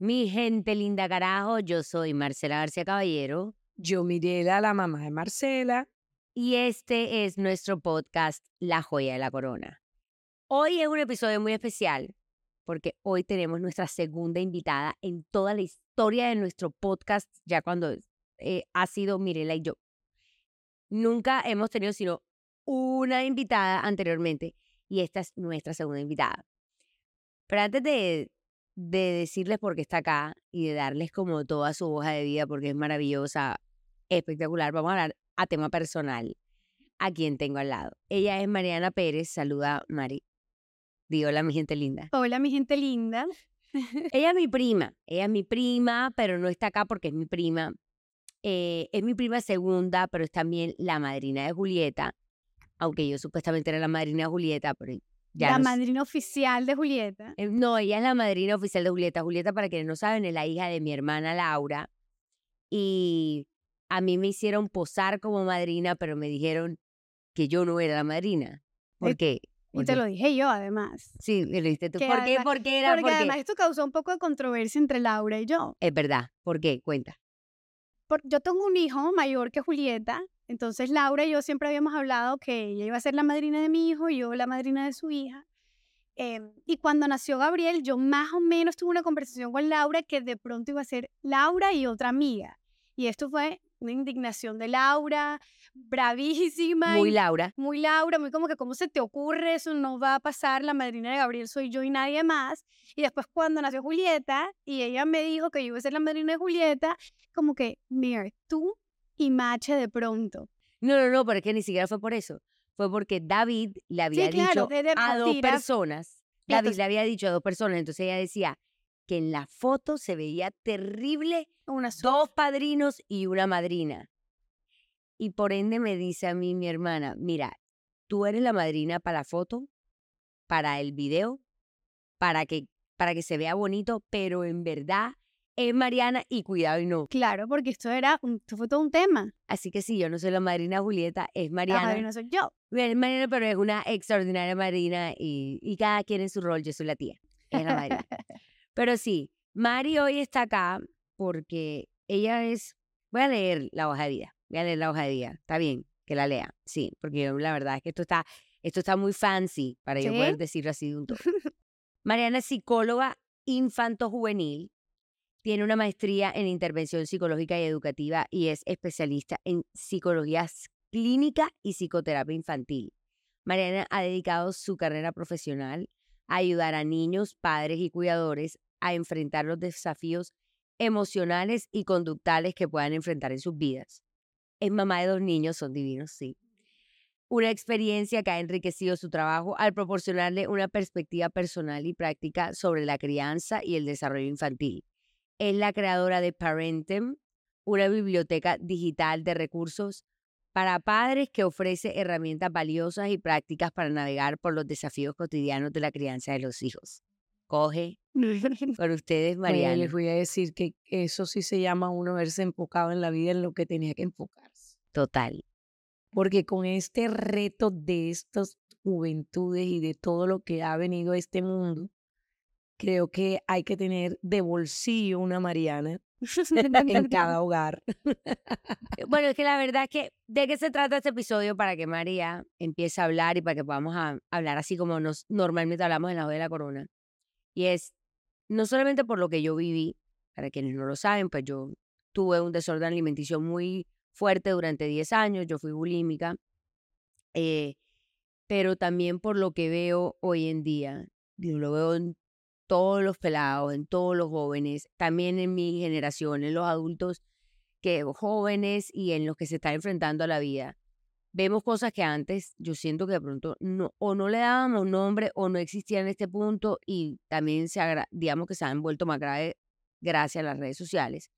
Mi gente linda carajo, yo soy Marcela García Caballero Yo, Mirela, la mamá de Marcela. y este es nuestro podcast La Joya de la Corona. Hoy es un episodio muy especial porque hoy tenemos nuestra segunda invitada en toda la historia de nuestro podcast, ya cuando eh, ha sido Mirela y yo. Nunca hemos tenido sino una invitada anteriormente y esta es nuestra segunda invitada. Pero antes de, de decirles por qué está acá y de darles como toda su hoja de vida porque es maravillosa, espectacular, vamos a hablar a tema personal a quien tengo al lado. Ella es Mariana Pérez, saluda Mari. Di hola mi gente linda. Hola, mi gente linda. Ella es mi prima, ella es mi prima, pero no está acá porque es mi prima. Eh, es mi prima segunda, pero es también la madrina de Julieta, aunque yo supuestamente era la madrina de Julieta, pero ya la no madrina oficial de Julieta. Eh, No, ella es la madrina oficial de Julieta. Julieta, para quienes no saben, es la hija de mi hermana Laura. Y a mí me hicieron posar como madrina, pero me dijeron que yo no era la madrina. ¿Por Eh, qué? Y ¿Por te lo dije yo, además. Sí, me lo dijiste tú. ¿Por qué? ¿Por qué era? Porque ¿Por qué? además esto causó un poco de controversia entre Laura y yo. Es verdad. ¿Por qué? Cuenta. Por- yo tengo un hijo mayor que Julieta, entonces Laura y yo siempre habíamos hablado que ella iba a ser la madrina de mi hijo y yo la madrina de su hija. Em, y cuando nació Gabriel, yo más o menos tuve una conversación con Laura que de pronto iba a ser Laura y otra amiga. Y esto fue una indignación de Laura, bravísima. Muy y- Laura. muy Laura, muy como que, ¿cómo se te ocurre? Eso no va a pasar, la madrina de Gabriel soy yo y nadie más. Y después cuando nació Julieta y ella me dijo que yo iba a ser la madrina de Julieta, como que, mira, tú y Mache de pronto. No, no, no, pero es que ni siquiera fue por eso. Fue porque David le había dicho a dos personas. David entonces- le había dicho a dos personas. Entonces ella decía que en la foto se veía terrible Una dos padrinos y una madrina. Y por ende me dice a mí mi hermana, mira, tú eres la madrina para la foto, para el video, para que, para que se vea bonito, pero en verdad es Mariana y cuidado y no. Claro, porque esto era, un- esto fue todo un tema. Así que si yo no soy la madrina Julieta, es La Mariana. madrina soy yo. Es Mariana, pero es una extraordinaria madrina y, y cada quien en su rol, yo soy la tía, es la madrina. Pero sí, Mari hoy está acá porque ella es. Voy a leer la hoja de vida. Voy a leer la hoja de vida. Está bien que la lea. Sí, porque yo, la verdad es que esto está, esto está muy fancy para yo ¿Sí? poder decirlo así de un todo. Mariana es psicóloga infanto-juvenil. Tiene una maestría en intervención psicológica y educativa y es especialista en psicología clínica y psicoterapia infantil. Mariana ha dedicado su carrera profesional a ayudar a niños, padres y cuidadores a enfrentar los desafíos emocionales y conductales que puedan enfrentar en sus vidas. Es mamá de dos niños, son divinos, sí. Una experiencia que ha enriquecido su trabajo al proporcionarle una perspectiva personal y práctica sobre la crianza y el desarrollo infantil. Es la creadora de Parentem, una biblioteca digital de recursos para padres que ofrece herramientas valiosas y prácticas para navegar por los desafíos cotidianos de la crianza de los hijos. Coge con ustedes, Bueno, Mariana. les voy a decir que eso sí se llama uno verse enfocado en la vida en lo que tenía que enfocarse. Total. Porque con este reto de estas juventudes y de todo lo que ha venido a este mundo, creo que hay que tener de bolsillo una Mariana en cada hogar. Eh, Bueno, es que la verdad es que, ¿de qué se trata este episodio? Para que María empiece a hablar y para que podamos a- hablar así como nos normalmente hablamos en la Joya de la Corona. Y es, no solamente por lo que yo viví, para quienes no lo saben, pues yo tuve un desorden alimenticio muy fuerte durante 10 años, yo fui bulímica, eh, pero también por lo que veo hoy en día, digo, lo veo en todos los pelados, en todos los jóvenes, también en mi generación, en los adultos que jóvenes y en los que se están enfrentando a la vida. Vemos cosas que antes yo siento que de pronto no, o no le dábamos nombre o no existían en este punto y también se digamos que se han vuelto más graves gracias a las redes sociales.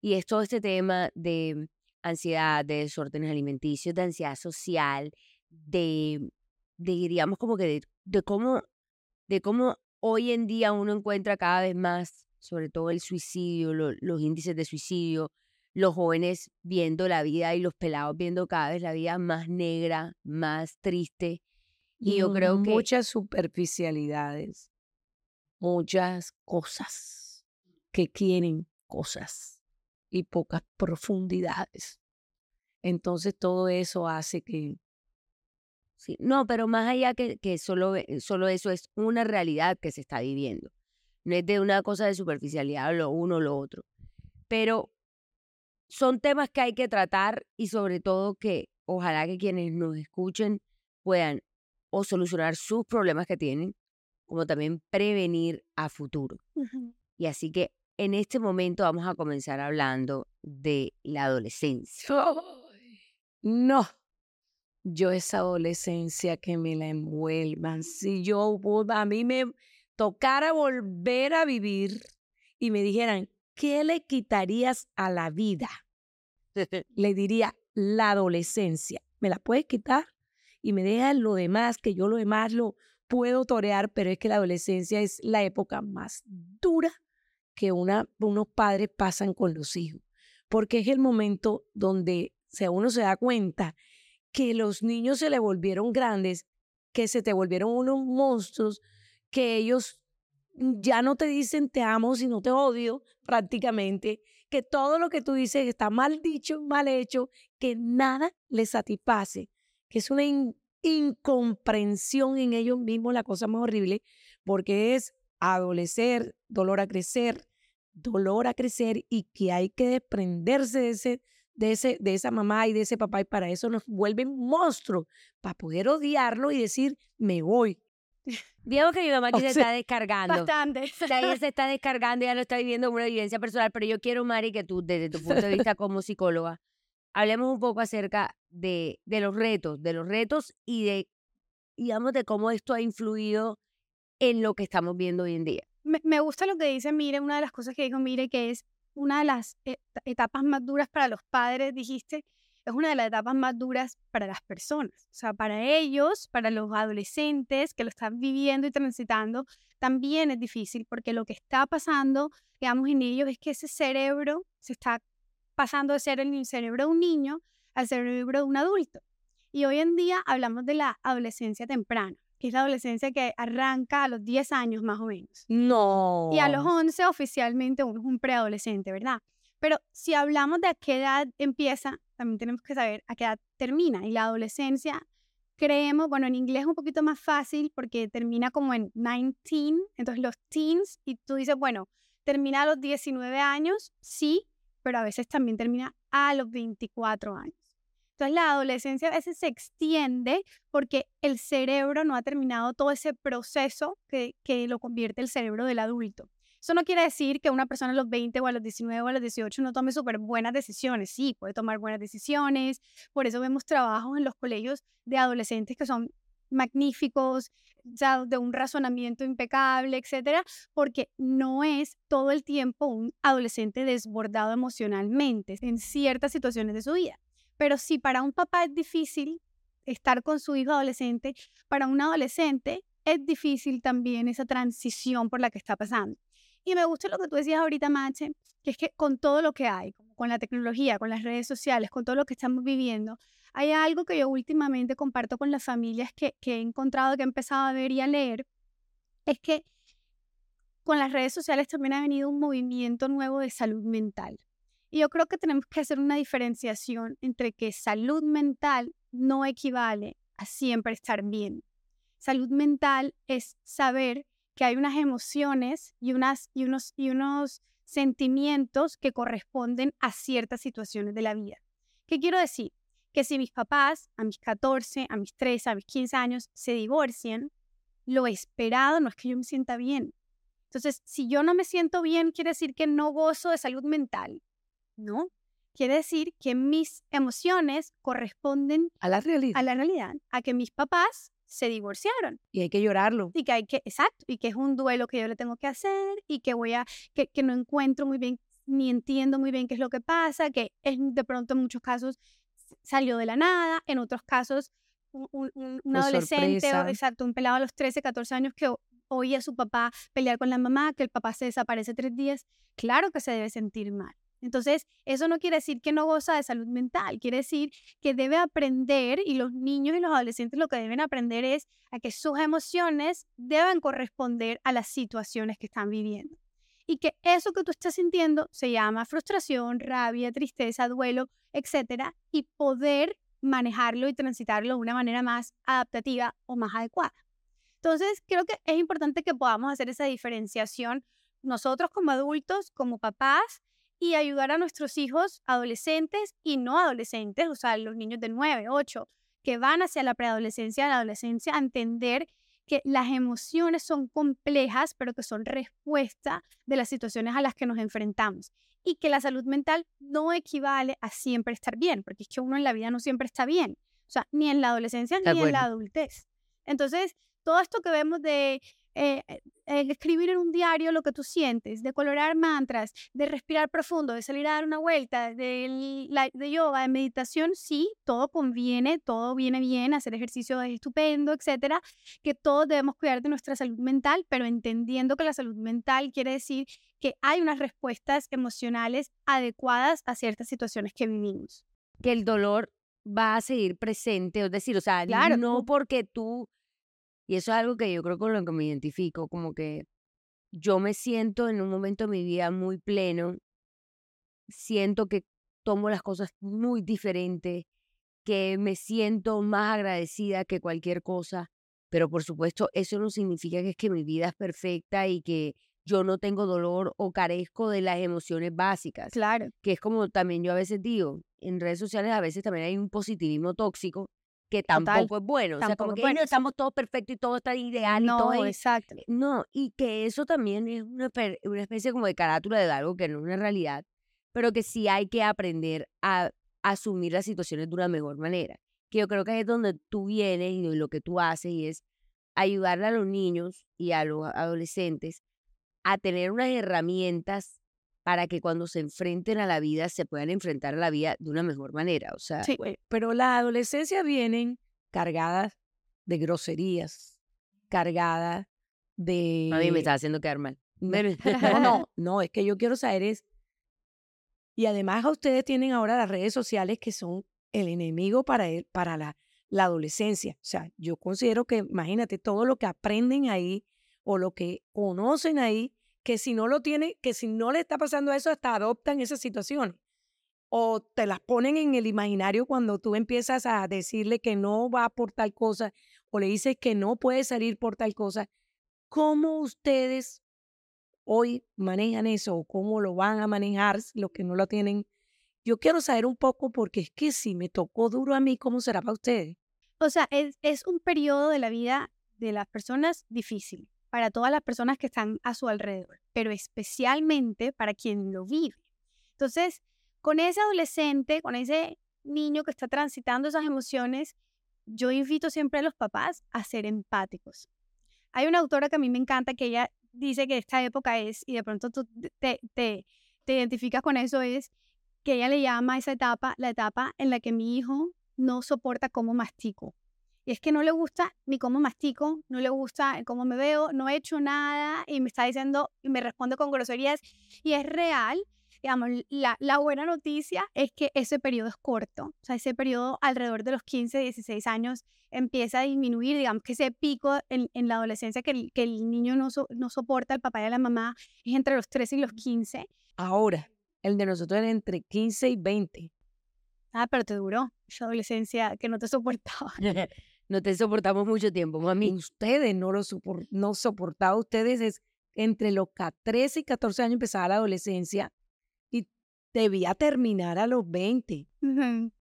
Y es todo este tema de ansiedad, de desórdenes alimenticios, de ansiedad social, de, de digamos como que de, de cómo, de cómo hoy en día uno encuentra cada vez más, sobre todo el suicidio, lo- los índices de suicidio, los jóvenes viendo la vida y los pelados viendo cada vez la vida más negra, más triste. Y yo creo que muchas superficialidades, muchas cosas que quieren cosas y pocas profundidades. Entonces todo eso hace que... Sí, no, pero más allá que, que solo, solo eso es una realidad que se está viviendo. No es de una cosa de superficialidad, lo uno o lo otro. Pero son temas que hay que tratar y sobre todo que ojalá que quienes nos escuchen puedan o solucionar sus problemas que tienen, como también prevenir a futuro. Y así que en este momento vamos a comenzar hablando de la adolescencia. No, yo esa adolescencia que me la envuelvan. Si yo a mí me tocara volver a vivir y me dijeran, ¿qué le quitarías a la vida? le diría la adolescencia. ¿Me la puedes quitar? Y me dejas lo demás, que yo lo demás lo puedo torear, pero es que la adolescencia es la época más dura que una, unos padres pasan con los hijos, porque es el momento donde sea, uno se da cuenta que los niños se le volvieron grandes, que se te volvieron unos monstruos, que ellos ya no te dicen te amo, sino te odio prácticamente, que todo lo que tú dices está mal dicho, mal hecho, que nada les satisface, que es una incomprensión en ellos mismos, la cosa más horrible, porque es adolecer, dolor a crecer, dolor a crecer y que hay que desprenderse de ese de, ese, de esa mamá y de ese papá y para eso nos vuelven monstruos, para poder odiarlo y decir, me voy. Diego que mi mamá aquí se está descargando. Bastante. O sea, ella se está descargando, ya lo está viviendo como una vivencia personal, pero yo quiero, Mari, que tú, desde tu punto de vista como psicóloga, hablemos un poco acerca de, de los retos, de los retos y de, digamos, de cómo esto ha influido en lo que estamos viendo hoy en día. Me, me gusta lo que dice Mire, una de las cosas que dijo Mire, que es una de las e, etapas más duras para los padres, dijiste, es una de las etapas más duras para las personas. O sea, para ellos, para los adolescentes que lo están viviendo y transitando, también es difícil porque lo que está pasando, digamos, en ellos es que ese cerebro se está pasando de ser el cerebro de un niño al cerebro de un adulto. Y hoy en día hablamos de la adolescencia temprana que es la adolescencia que arranca a los 10 años más o menos. No. Y a los 11 oficialmente uno es un preadolescente, ¿verdad? Pero si hablamos de a qué edad empieza, también tenemos que saber a qué edad termina. Y la adolescencia, creemos, bueno, en inglés es un poquito más fácil porque termina como en 19, entonces los teens, y tú dices, bueno, termina a los 19 años, sí, pero a veces también termina a los 24 años. La adolescencia a veces se extiende porque el cerebro no ha terminado todo ese proceso que, que lo convierte el cerebro del adulto. Eso no quiere decir que una persona a los 20 o a los 19 o a los 18 no tome súper buenas decisiones. Sí, puede tomar buenas decisiones. Por eso vemos trabajos en los colegios de adolescentes que son magníficos, ya de un razonamiento impecable, etcétera, porque no es todo el tiempo un adolescente desbordado emocionalmente en ciertas situaciones de su vida. Pero si para un papá es difícil estar con su hijo adolescente, para un adolescente es difícil también esa transición por la que está pasando. Y me gusta lo que tú decías ahorita, Mache, que es que con todo lo que hay, con la tecnología, con las redes sociales, con todo lo que estamos viviendo, hay algo que yo últimamente comparto con las familias que, que he encontrado, que he empezado a ver y a leer, es que con las redes sociales también ha venido un movimiento nuevo de salud mental. Y yo creo que tenemos que hacer una diferenciación entre que salud mental no equivale a siempre estar bien. Salud mental es saber que hay unas emociones y, unas, y, unos, y unos sentimientos que corresponden a ciertas situaciones de la vida. ¿Qué quiero decir? Que si mis papás a mis 14, a mis 13, a mis 15 años se divorcian, lo esperado no es que yo me sienta bien. Entonces, si yo no me siento bien, quiere decir que no gozo de salud mental. ¿No? Quiere decir que mis emociones corresponden a la realidad. A la realidad, a que mis papás se divorciaron. Y hay que llorarlo. Y que hay que, exacto, y que es un duelo que yo le tengo que hacer y que voy a, que, que no encuentro muy bien, ni entiendo muy bien qué es lo que pasa, que es de pronto en muchos casos salió de la nada, en otros casos un, un, adolescente, o, exacto, un pelado a los 13, 14 años que oía a su papá pelear con la mamá, que el papá se desaparece tres días, claro que se debe sentir mal. Entonces, eso no quiere decir que no goza de salud mental, quiere decir que debe aprender y los niños y los adolescentes lo que deben aprender es a que sus emociones deben corresponder a las situaciones que están viviendo. y que eso que tú estás sintiendo se llama frustración, rabia, tristeza, duelo, etcétera, y poder manejarlo y transitarlo de una manera más adaptativa o más adecuada. Entonces, creo que es importante que podamos hacer esa diferenciación nosotros como adultos, como papás, y ayudar a nuestros hijos adolescentes y no adolescentes, o sea, los niños de 9, 8, que van hacia la preadolescencia, la adolescencia, a entender que las emociones son complejas, pero que son respuesta de las situaciones a las que nos enfrentamos. Y que la salud mental no equivale a siempre estar bien, porque es que uno en la vida no siempre está bien. O sea, ni en la adolescencia ni en la adultez. Entonces, todo esto que vemos de eh, eh, escribir en un diario lo que tú sientes, de colorar mantras, de respirar profundo, de salir a dar una vuelta, de, de yoga, de meditación, sí, todo conviene, todo viene bien, hacer ejercicio es estupendo, etcétera, que todos debemos cuidar de nuestra salud mental, pero entendiendo que la salud mental quiere decir que hay unas respuestas emocionales adecuadas a ciertas situaciones que vivimos. Que el dolor va a seguir presente, es decir, o sea, claro, no porque tú y eso es algo que yo creo con lo que me identifico, como que yo me siento en un momento de mi vida muy pleno, siento que tomo las cosas muy diferente, que me siento más agradecida que cualquier cosa, pero por supuesto eso no significa que es que mi vida es perfecta y que yo no tengo dolor o carezco de las emociones básicas. Claro. Que es como también yo a veces digo, en redes sociales a veces también hay un positivismo tóxico que tampoco es bueno. o sea, como que bueno. estamos todos perfectos y todo está ideal no, y todo. exacto. No, y que eso también es una, una especie como de carátula de algo que no es una realidad, pero que sí hay que aprender a, asumir las situaciones de una mejor manera. Que yo creo que es donde tú vienes y lo que tú haces y es ayudarle a los niños y a los adolescentes a tener unas herramientas para que cuando se enfrenten a la vida se puedan enfrentar a la vida de una mejor manera. O sea, sí, pero la adolescencia vienen cargadas de groserías, cargadas de... A mí me está haciendo quedar mal. No, no, no, es que yo quiero saber es... Y además a ustedes tienen ahora las redes sociales que son el enemigo para, él, para la, la adolescencia. O sea, yo considero que, imagínate, todo lo que aprenden ahí o lo que conocen ahí que si no lo tiene, que si no le está pasando eso, hasta adoptan esas situaciones. O te las ponen en el imaginario cuando tú empiezas a decirle que no va por tal cosa o le dices que no puede salir por tal cosa. ¿Cómo ustedes hoy manejan eso o cómo lo van a manejar los que no lo tienen? Yo quiero saber un poco porque es que si me tocó duro a mí, ¿cómo será para ustedes? O sea, es, es un periodo de la vida de las personas difícil para todas las personas que están a su alrededor, pero especialmente para quien lo vive. Entonces, con ese adolescente, con ese niño que está transitando esas emociones, yo invito siempre a los papás a ser empáticos. Hay una autora que a mí me encanta que ella dice que esta época es, y de pronto tú te, te, te identificas con eso, es que ella le llama a esa etapa la etapa en la que mi hijo no soporta cómo mastico. Y es que no le gusta ni cómo mastico, no le gusta cómo me veo, no he hecho nada y me está diciendo y me responde con groserías. Y es real. Digamos, la, la buena noticia es que ese periodo es corto. O sea, ese periodo alrededor de los 15, 16 años empieza a disminuir. Digamos que ese pico en, en la adolescencia que el, que el niño no, no soporta, el papá y la mamá, es entre los 13 y los 15. Ahora, el de nosotros era entre 15 y 20. Ah, pero te duró esa adolescencia que no te soportaba. no te soportamos mucho tiempo, mami. Ustedes no lo no soportaba, ustedes es entre los 13 y 14 años empezaba la adolescencia y debía terminar a los 20.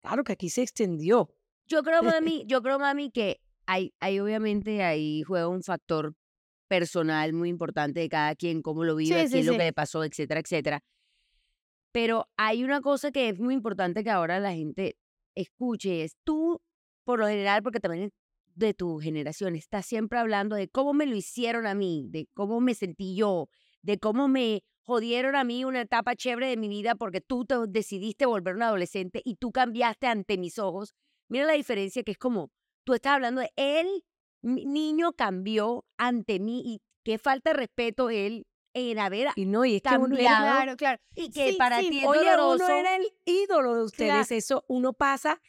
Claro que aquí se extendió. Yo creo, mami, yo creo, mami, que hay, hay obviamente ahí juega un factor personal muy importante de cada quien, cómo lo vive, qué es lo que le pasó, etcétera, etcétera. Pero hay una cosa que es muy importante que ahora la gente escuche, es tú por lo general, porque también de tu generación estás siempre hablando de cómo me lo hicieron a mí, de cómo me sentí yo, de cómo me jodieron a mí una etapa chévere de mi vida porque tú te decidiste volver un adolescente y tú cambiaste ante mis ojos. Mira la diferencia que es como tú estás hablando de él, mi niño cambió ante mí y qué falta de respeto él en haber y no y es cambiado, que claro, claro. y que para ti es Oye, doloroso. uno era el ídolo de ustedes, eso uno pasa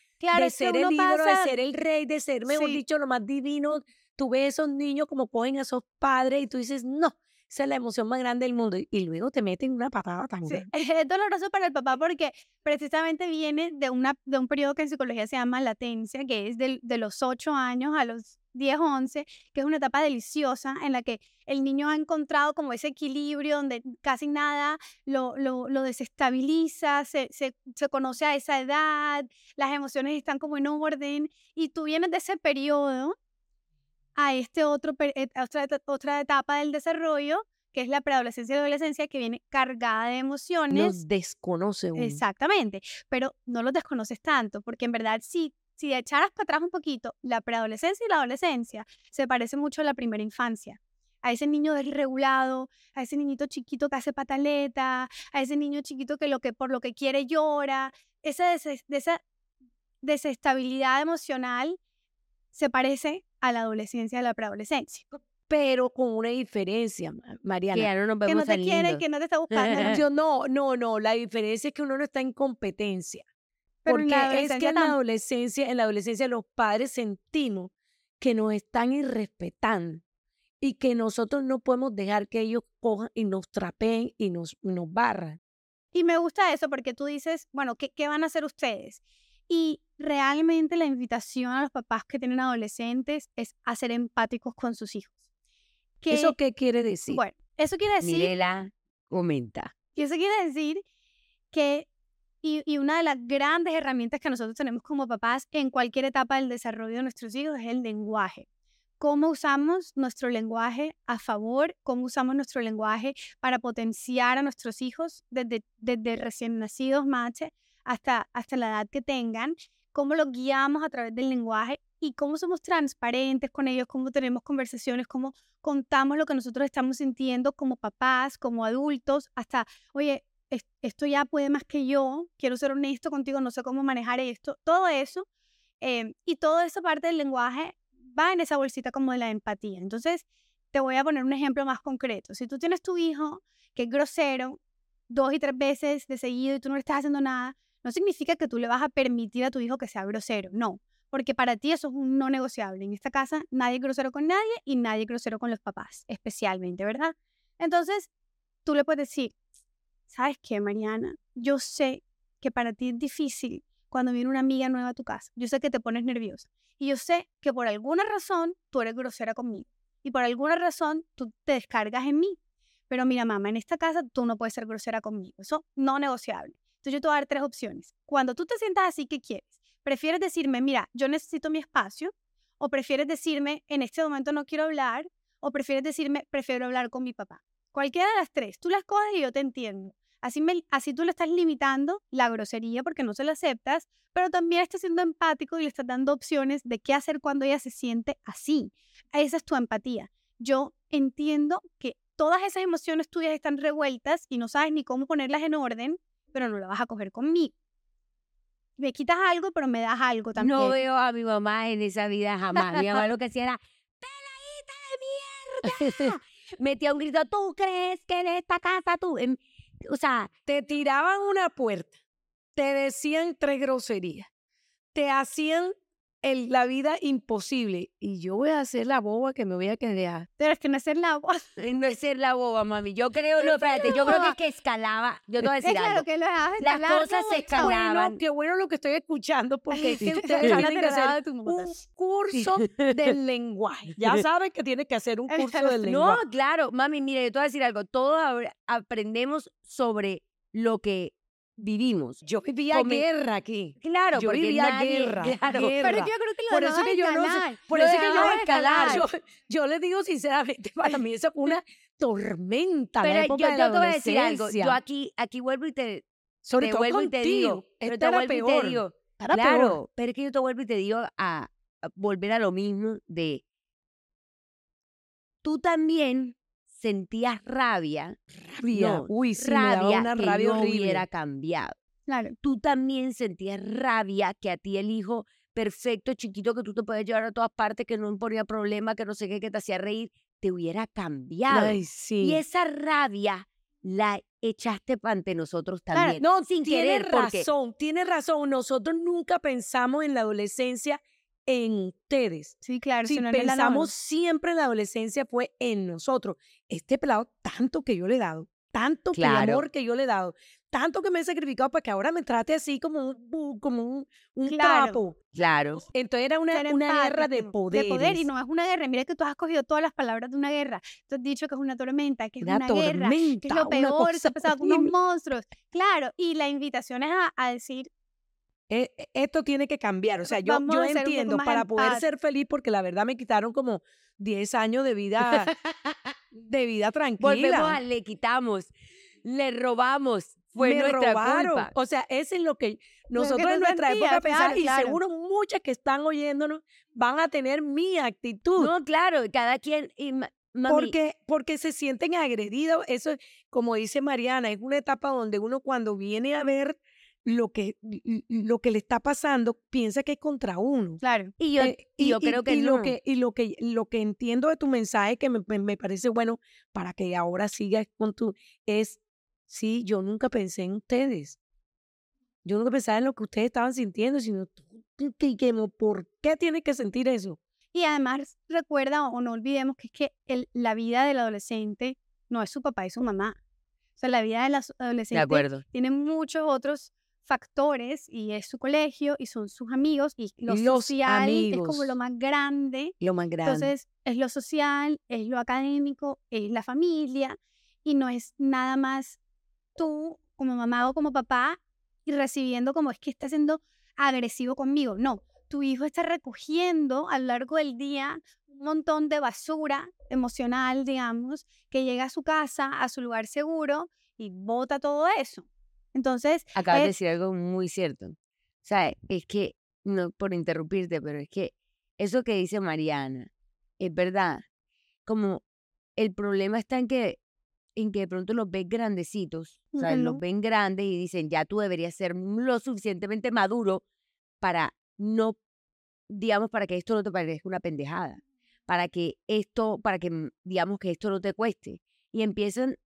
de ser el ídolo, de ser el rey, de ser, mejor dicho, lo más divino. Tú ves esos niños como cogen a esos padres y tú dices, no, esa es la emoción más grande del mundo. Y luego te meten una patada Sí, grande. Es doloroso para el papá porque precisamente viene de, una, de un periodo que en psicología se llama latencia, que es del- de, los 8 años a los 10, 11, que es una etapa deliciosa en la que el niño ha encontrado como ese equilibrio donde casi nada lo, lo, lo desestabiliza, se, se, se conoce a esa edad, las emociones están como en orden y tú vienes de ese periodo a este otro, otra, otra etapa del desarrollo que es la preadolescencia y la adolescencia, que viene cargada de emociones. Nos desconoce uno. Exactamente, pero no los desconoces tanto, porque en verdad si, si echaras para atrás un poquito, la preadolescencia y la adolescencia se parece mucho a la primera infancia. A ese niño desregulado, a ese niñito chiquito que hace pataleta, a ese niño chiquito que, lo que por lo que quiere llora, esa, des- esa desestabilidad emocional se parece a la adolescencia y a la preadolescencia. Pero con una diferencia, Que Mariana. ya no nos Que no te quiere, que no te está buscando. no, no, no. La diferencia es que uno no está en competencia. Pero Porque la es que en la adolescencia, en la adolescencia los padres sentimos que nos están irrespetando y que nosotros no podemos dejar que ellos cojan y nos trapeen y nos, nos barran. Y me gusta eso porque tú dices, bueno, ¿qué, qué van a hacer ustedes? Y realmente la invitación a los papás que tienen adolescentes es a ser empáticos con sus hijos. Que, ¿Eso qué quiere decir? Bueno, eso quiere decir, Mirela comenta. y eso quiere decir que, y, una de las grandes herramientas que nosotros tenemos como papás en cualquier etapa del desarrollo de nuestros hijos es el lenguaje. Cómo usamos nuestro lenguaje a favor, cómo usamos nuestro lenguaje para potenciar a nuestros hijos desde, desde recién nacidos, mache, hasta, hasta la edad que tengan, cómo los guiamos a través del lenguaje y cómo somos transparentes con ellos, cómo tenemos conversaciones, cómo contamos lo que nosotros estamos sintiendo como papás, como adultos, hasta, oye, esto ya puede más que yo, quiero ser honesto contigo, no sé cómo manejar esto, todo eso. eh, y toda esa parte del lenguaje va en esa bolsita como de la empatía. Entonces, te voy a poner un ejemplo más concreto. Si tú tienes tu hijo que es grosero dos y tres veces de seguido y tú no le estás haciendo nada, no significa que tú le vas a permitir a tu hijo que sea grosero, no, porque para ti eso es un no negociable. En esta casa nadie es grosero con nadie y nadie es grosero con los papás, especialmente, ¿verdad? Entonces, tú le puedes decir, ¿sabes qué, Mariana? Yo sé que para ti es difícil cuando viene una amiga nueva a tu casa. Yo sé que te pones nerviosa. Y yo sé que por alguna razón tú eres grosera conmigo. Y por alguna razón tú te descargas en mí. Pero mira, mamá, en esta casa tú no puedes ser grosera conmigo. Eso no negociable. Entonces yo te voy a dar tres opciones. Cuando tú te sientas así, ¿qué quieres? ¿Prefieres decirme, mira, yo necesito mi espacio? ¿O prefieres decirme, en este momento no quiero hablar? ¿O prefieres decirme, prefiero hablar con mi papá? Cualquiera de las tres, tú las coges y yo te entiendo. Así, me- así tú le estás limitando la grosería porque no se la aceptas, pero también estás siendo empático y le estás dando opciones de qué hacer cuando ella se siente así. Esa es tu empatía. Yo entiendo que todas esas emociones tuyas están revueltas y no sabes ni cómo ponerlas en orden, pero no la vas a coger conmigo. Me quitas algo, pero me das algo también. No veo a mi mamá en esa vida jamás. Mi mamá lo que hacía era, ¡peladita de mierda! Metía un grito, ¿tú crees que en esta casa tú? Em, o sea, Te tiraban una puerta, te decían tres groserías, te hacían el- la vida imposible y yo voy a hacer la boba que me voy a quedar. Pero es que no es ser la voz. no es ser la boba, mami. Yo creo, no, espérate, yo creo que es que escalaba. Yo te voy a Es decir claro algo. que lo. Las cosas se escalaban. Bueno, qué bueno lo que estoy escuchando porque es que ustedes tienen que hacer un curso del lenguaje. Ya saben que tienen que hacer un curso del No, lenguaje. claro, mami, mire, yo te voy a decir algo. Todos aprendemos sobre lo que vivimos. Yo vivía Come- guerra aquí. Claro, Yo vivía nadie- guerra, claro. guerra. Pero yo creo que lo Por eso que yo no sé-. Por Lo eso que yo, escalar. yo, yo les digo sinceramente, para mí esa fue una tormenta. la Pero yo, época de yo la te voy a decir algo. Yo aquí, aquí vuelvo y te, Sobre te todo vuelvo y te digo. contigo. Pero te vuelvo y peor. te digo. Claro, peor. pero es que yo te vuelvo y te digo a, a volver a lo mismo de tú también sentías rabia, Rabia. no, Uy, sí, me daba rabia una que rabia no horrible. hubiera cambiado. Claro. Tú también sentías rabia que a ti el hijo perfecto, chiquito, que tú te puedes llevar a todas partes, que no imponía problema, que no sé qué, que te hacía reír, te hubiera cambiado. Ay, sí. Y esa rabia la echaste ante nosotros Claro, también. No, sin tiene querer, porque razón, tiene razón. Nosotros nunca pensamos en la adolescencia en ustedes. Sí, claro. Si no, pensamos siempre en la adolescencia fue en nosotros. Este pelado, tanto que yo le he dado, tanto que el Claro. amor que yo le he dado, tanto que me he sacrificado para que ahora me trate así como un, como un, un Claro. trapo. Claro. Entonces era una, una guerra de poder. De poder, y no es una guerra. Mira que tú has cogido todas las palabras de una guerra. Tú has dicho que es una tormenta, que es Una una, guerra, que es tormenta, lo peor, cosa ha pasado con unos monstruos. Claro, y la invitación es a, a decir, E- e- Esto tiene que cambiar. O sea, yo, yo entiendo, para poder ser feliz, porque la verdad me quitaron como 10 años de vida, de vida tranquila. Volvemos a le quitamos, le robamos. Fue me nuestra robaron. culpa. O sea, eso es lo que nosotros en nuestra sentías, época pensamos, claro, y claro. seguro muchas que están oyéndonos van a tener mi actitud. No, claro, cada quien. Y Porque, porque se sienten agredidos. Eso, como dice Mariana, es una etapa donde uno cuando viene a ver lo que, lo que le está pasando, piensa que es contra uno. claro, y yo, Eh, y yo creo que y no. lo que y lo que lo que entiendo de tu mensaje que me, me- parece bueno para que ahora sigas con tu es sí yo nunca pensé en ustedes yo nunca pensaba en lo que ustedes estaban sintiendo sino por qué tienes que sentir eso Y además recuerda o no olvidemos que es que el- la vida del adolescente no es su papá y su mamá. O sea, la vida del De adolescente acuerdo. tiene muchos otros factores y es su colegio y son sus amigos y lo Los social es como amigos. lo más grande. lo más grande Entonces, es lo social, es lo académico, es la familia y no es nada más tú como mamá o como papá y recibiendo como es que está siendo agresivo conmigo. No, tu hijo está recogiendo a lo largo del día un montón de basura emocional, digamos, que llega a su casa, a su lugar seguro y bota todo eso. Entonces, Acabas de decir algo muy cierto. O sea, es que, no por interrumpirte, pero es que eso que dice Mariana es verdad. Como el problema está en que, en que de pronto los ves grandecitos, o sea, los ven grandes y dicen, ya tú deberías ser lo suficientemente maduro para no, digamos, para que esto no te parezca una pendejada, para que esto, para que, mm, digamos, que esto no te cueste. Y empiezan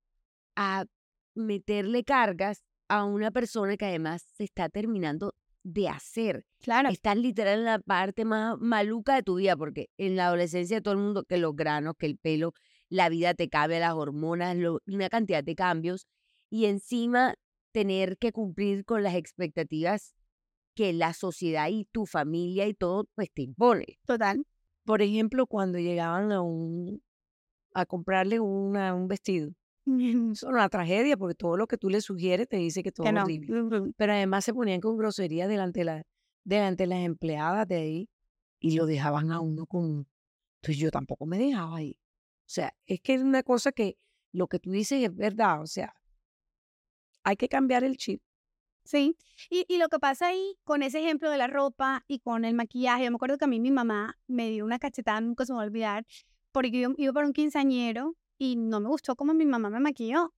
a meterle cargas a una persona que además se está terminando de hacer. claro, Estás literal en la parte más maluca de tu vida, porque en la adolescencia todo el mundo, que los granos, que el pelo, la vida te cambia, las hormonas, lo- una cantidad de cambios, y encima tener que cumplir con las expectativas que la sociedad y tu familia y todo, pues te impone. total. por ejemplo cuando llegaban a un a comprarle una, un vestido eso es una tragedia porque todo lo que tú le sugieres te dice que todo Que es no. horrible Ujú. pero además se ponían con grosería delante de, la, delante de las empleadas de ahí y lo dejaban a uno con... Entonces yo tampoco me dejaba ahí. O sea, es que es una cosa que lo que tú dices es verdad, o sea, hay que cambiar el chip. Sí, y, y lo que pasa ahí con ese ejemplo de la ropa y con el maquillaje, yo me acuerdo que a mí mi mamá me dio una cachetada, nunca se me va a olvidar, porque yo iba para un quinceañero y no me gustó cómo mi mamá me maquilló.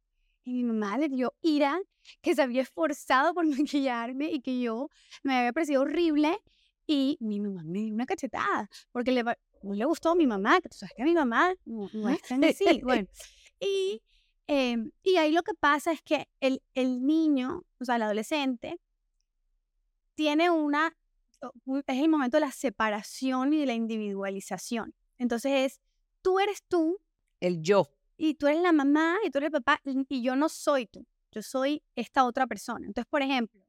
Y mi mamá le dio ira que se había esforzado por maquillarme y que yo me había parecido horrible y mi mamá me dio una cachetada porque le, no le gustó a mi mamá, tú sabes que mi mamá no, no es tan así. Bueno, y, em, y ahí lo que pasa es que el, el niño, o sea, el adolescente, tiene una, es el momento de la separación y de la individualización. Entonces es, tú eres tú El yo. y tú eres la mamá y tú eres el papá y yo no soy tú, yo soy esta otra persona. Entonces, por ejemplo,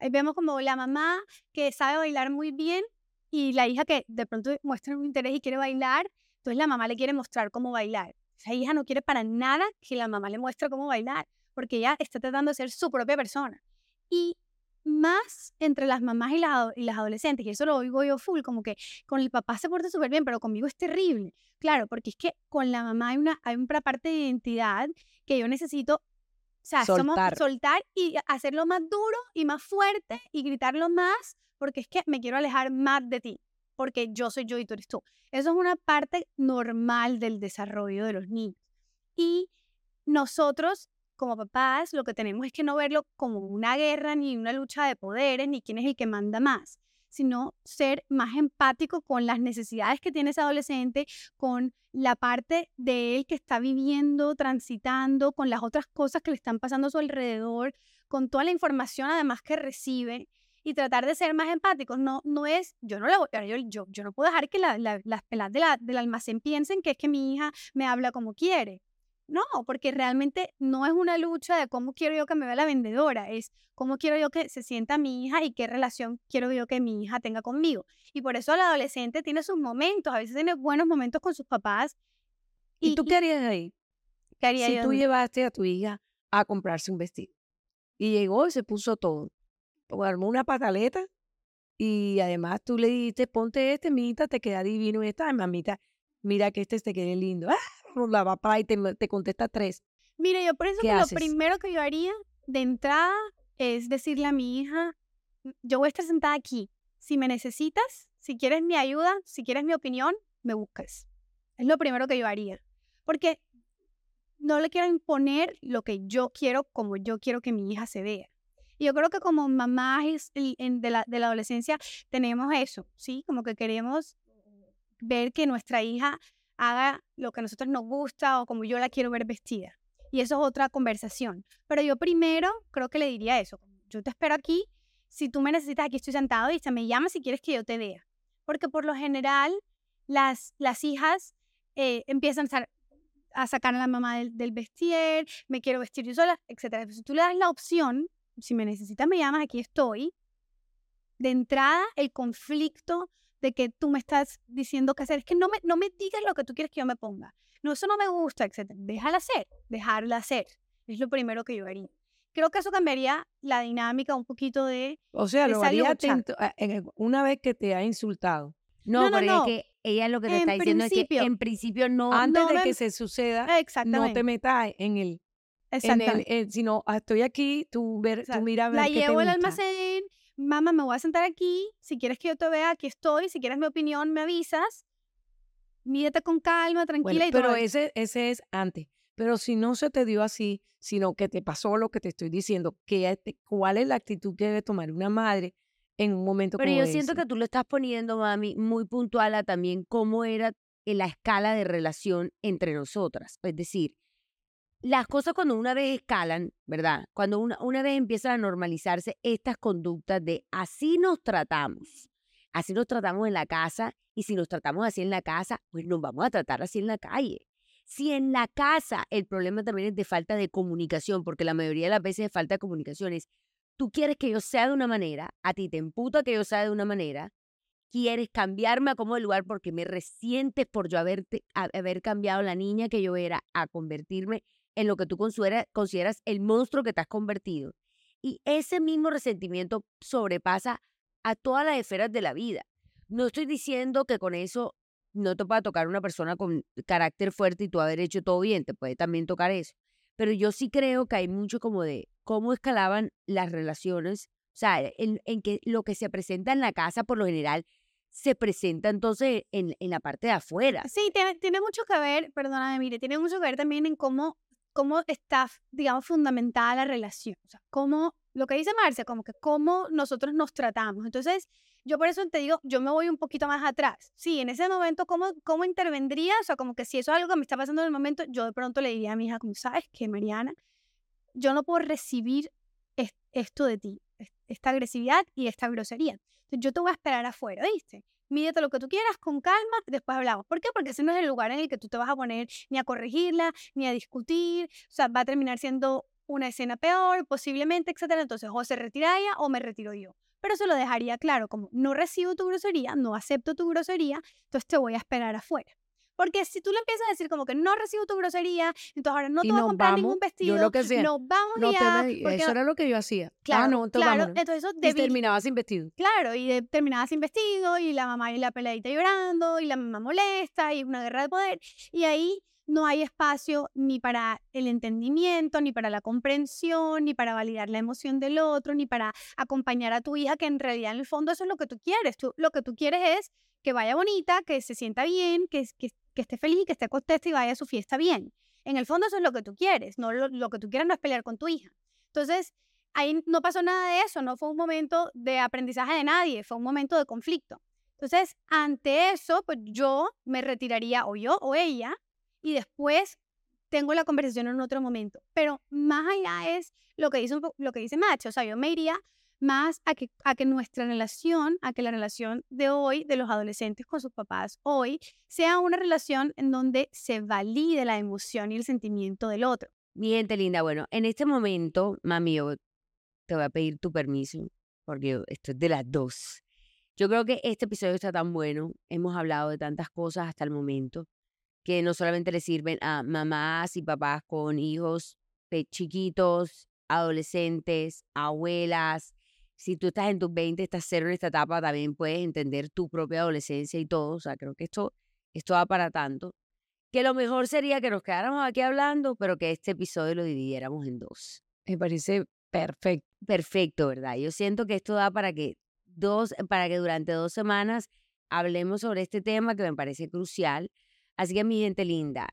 ahí vemos como la mamá que sabe bailar muy bien y la hija que de pronto muestra un interés y quiere bailar, entonces la mamá le quiere mostrar cómo bailar. Esa hija no quiere para nada que la mamá le muestre cómo bailar, porque ella está tratando de ser su propia persona. Y más entre las mamás y las, ado- y las adolescentes, y eso lo oigo yo full, como que con el papá se porta súper bien, pero conmigo es terrible. Claro, porque es que con la mamá hay una, hay una parte de identidad que yo necesito, o sea, somos- Soltar. soltar y hacerlo más duro y más fuerte y gritarlo más, porque es que me quiero alejar más de ti, porque yo soy yo y tú eres tú. Eso es una parte normal del desarrollo de los niños. Y nosotros, como papás, lo que tenemos es que no verlo como una guerra ni una lucha de poderes, ni quién es el que manda más, sino ser más empático con las necesidades que tiene ese adolescente, con la parte de él que está viviendo, transitando, con las otras cosas que le están pasando a su alrededor, con toda la información además que recibe y tratar de ser más empáticos. No, no es, yo no, la, yo, yo, yo no puedo dejar que la, las la, del almacén piensen que es que mi hija me habla como quiere. No, porque realmente no es una lucha de cómo quiero yo que me vea la vendedora, es cómo quiero yo que se sienta mi hija y qué relación quiero yo que mi hija tenga conmigo. Y por eso la adolescente tiene sus momentos, a veces tiene buenos momentos con sus papás. ¿Y, tú qué harías ahí? ¿Qué haría si yo? tú llevaste a tu hija a comprarse un vestido y llegó y se puso todo, o armó una pataleta y además tú le dijiste, ponte este, mita, te queda divino esta, Ay, mamita, mira que este te quede lindo. ¡Ah! La va para y te, te contesta tres. Mire, yo por eso ¿Qué que lo primero que yo haría de entrada es decirle a mi hija, yo voy a estar sentada aquí. Si me necesitas, si quieres mi ayuda, si quieres mi opinión, me buscas. Es lo primero que yo haría. Porque no le quiero imponer lo que yo quiero como yo quiero que mi hija se vea. Y yo creo que como mamás de la, de la adolescencia tenemos eso, ¿sí? Como que queremos ver que nuestra hija haga lo que a nosotros nos gusta o como yo la quiero ver vestida. Y eso es otra conversación. Pero yo primero creo que le diría eso. Yo te espero aquí. Si tú me necesitas, aquí estoy sentado y se me llama si quieres que yo te vea. Porque por lo general las, las hijas eh, empiezan a, sacar a la mamá del, del vestir, me quiero vestir yo sola, etc. Si tú le das la opción, si me necesitas, me llamas, aquí estoy. De entrada, el conflicto de que tú me estás diciendo qué hacer, es que no me, no me digas lo que tú quieres que yo me ponga. No, eso no me gusta, etc. Déjala hacer, dejarla hacer. Es lo primero que yo haría. Creo que eso cambiaría la dinámica un poquito de... O sea, lo Esa haría el- una vez que te ha insultado. No, No, no, porque no. es que ella lo que te En está diciendo es que en principio no. Antes de me- que se suceda, no Exactamente. te metas en el, en el, exactamente. eh, sino ah, estoy aquí, tú, ver, tú mira a ver La qué llevo al almacén, mamá, me voy a sentar aquí, si quieres que yo te vea, aquí estoy, si quieres mi opinión, me avisas, mídete con calma, tranquila Bueno, y todo pero ese, ese es antes. Pero si no se te dio así, sino que te pasó lo que te estoy diciendo, que te- ¿cuál es la actitud que debe tomar una madre en un momento Pero como yo siento que tú lo estás poniendo, mami, muy puntual a también cómo era en la escala de relación entre nosotras. Es decir, las cosas cuando una vez escalan, ¿verdad? Cuando una, una vez empiezan a normalizarse estas conductas de así nos tratamos, así nos tratamos en la casa y si nos tratamos así en la casa, pues nos vamos a tratar así en la calle. Si en la casa el problema también es de falta de comunicación, porque la mayoría de las veces es falta de comunicación, es tú quieres que yo sea de una manera, a ti te emputa que yo sea de una manera, quieres cambiarme a como de lugar porque me resientes por yo haberte, haber cambiado la niña que yo era a convertirme en lo que tú considera- consideras el monstruo que te has convertido. Y ese mismo resentimiento sobrepasa a todas las esferas de la vida. No estoy diciendo que con eso no te pueda tocar una persona con carácter fuerte y tú haber hecho todo bien, te puede también tocar eso. Pero yo sí creo que hay mucho como de cómo escalaban las relaciones, o sea, en, en que lo que se presenta en la casa por lo general se presenta entonces en, en la parte de afuera. Sí, tiene, tiene mucho que ver, perdóname, mire, tiene mucho que ver también en cómo, cómo está, digamos, fundamentada la relación. O sea, cómo, lo que dice Marcia, como que cómo nosotros nos tratamos. Entonces, yo por eso te digo, yo me voy un poquito más atrás. Sí, en ese momento, ¿cómo, cómo intervendría? O sea, como que si eso es algo que me está pasando en el momento, yo de pronto le diría a mi hija, como sabes que, Mariana, yo no puedo recibir es- esto de ti, es- esta agresividad y esta grosería. Entonces, yo te voy a esperar afuera, ¿viste? Mídete lo que tú quieras, con calma, después hablamos. ¿Por qué? Porque ese no es el lugar en el que tú te vas a poner ni a corregirla, ni a discutir. O sea, va a terminar siendo una escena peor, posiblemente, etcétera. Entonces, o se retira ella o me retiro yo. Pero se lo dejaría claro, como no recibo tu grosería, no acepto tu grosería, entonces te voy a esperar afuera. Porque si tú le empiezas a decir como que no recibo tu grosería, entonces ahora no te voy a comprar ningún vamos, yo vestido, lo que hacía, nos vamos No ya, me- porque eso no- era lo que yo hacía. claro, ah, no, entonces claro, vámonos. entonces eso Y terminaba sin vestido. Claro, y de- terminaba sin vestido, y la mamá y la peladita llorando, y la mamá molesta, y una guerra de poder. Y ahí no hay espacio ni para el entendimiento, ni para la comprensión, ni para validar la emoción del otro, ni para acompañar a tu hija, que en realidad en el fondo eso es lo que tú quieres. Tú, lo que tú quieres es que vaya bonita, que se sienta bien, que, que, esté feliz, que esté contesta y vaya a su fiesta bien. En el fondo eso es lo que tú quieres, no lo, lo que tú quieres no es pelear con tu hija. Entonces, ahí no pasó nada de eso, no fue un momento de aprendizaje de nadie, fue un momento de conflicto. Entonces, ante eso, pues yo me retiraría o yo o ella y después tengo la conversación en otro momento. Pero más allá es lo que dice, lo que dice Macho, o sea, yo me iría más a que, a que nuestra relación, a que la relación de hoy, de los adolescentes con sus papás hoy, sea una relación en donde se valide la emoción y el sentimiento del otro. Gente linda, bueno, en este momento, mami, yo te voy a pedir tu permiso, porque esto es de las dos. Yo creo que este episodio está tan bueno, hemos hablado de tantas cosas hasta el momento, que no solamente le sirven a mamás y papás con hijos chiquitos, adolescentes, abuelas, si tú estás en tus 20, estás cero en esta etapa, también puedes entender tu propia adolescencia y todo. O sea, creo que esto, esto va para tanto. Que lo mejor sería que nos quedáramos aquí hablando, pero que este episodio lo dividiéramos en dos. Me parece perfecto. Perfecto, ¿verdad? Yo siento que esto da para que dos, para que durante dos semanas hablemos sobre este tema que me parece crucial. Así que mi gente linda,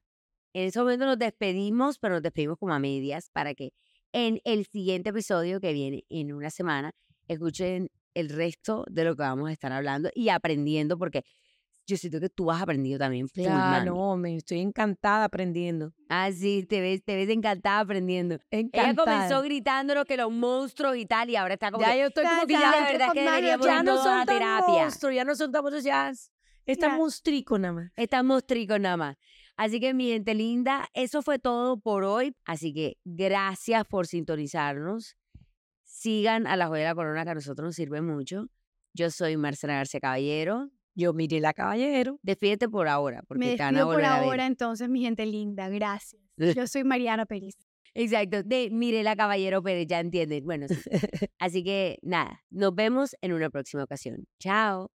en ese momento nos despedimos, pero nos despedimos como a medias para que en el siguiente episodio que viene en una semana escuchen el resto de lo que vamos a estar hablando y aprendiendo, porque yo siento que tú has aprendido también. Claro, no, me estoy encantada aprendiendo. Ah, sí, te ves, te ves encantada aprendiendo. Encantada. Ella comenzó gritándonos que los monstruos y tal, y ahora está como Ya que, yo estoy como que Ya, de verdad que ya deberíamos ya ir no a son tan terapia. monstruos, ya no son tan monstruos, ya está Ya. monstrico nada más. Estamos tricos nada más. Así que, mi gente linda, eso fue todo por hoy. Así que gracias por sintonizarnos. Sigan a la Joya de la Corona, que a nosotros nos sirve mucho. Yo soy Marcela García Caballero. Yo miré la caballero. Despídete por ahora, porque Me te van a por ver. ahora, entonces, mi gente linda. Gracias. Yo soy Mariana Pérez. Exacto, de Mirela Caballero Pérez, ya entienden. Bueno, sí. Así que nada, nos vemos en una próxima ocasión. Chao.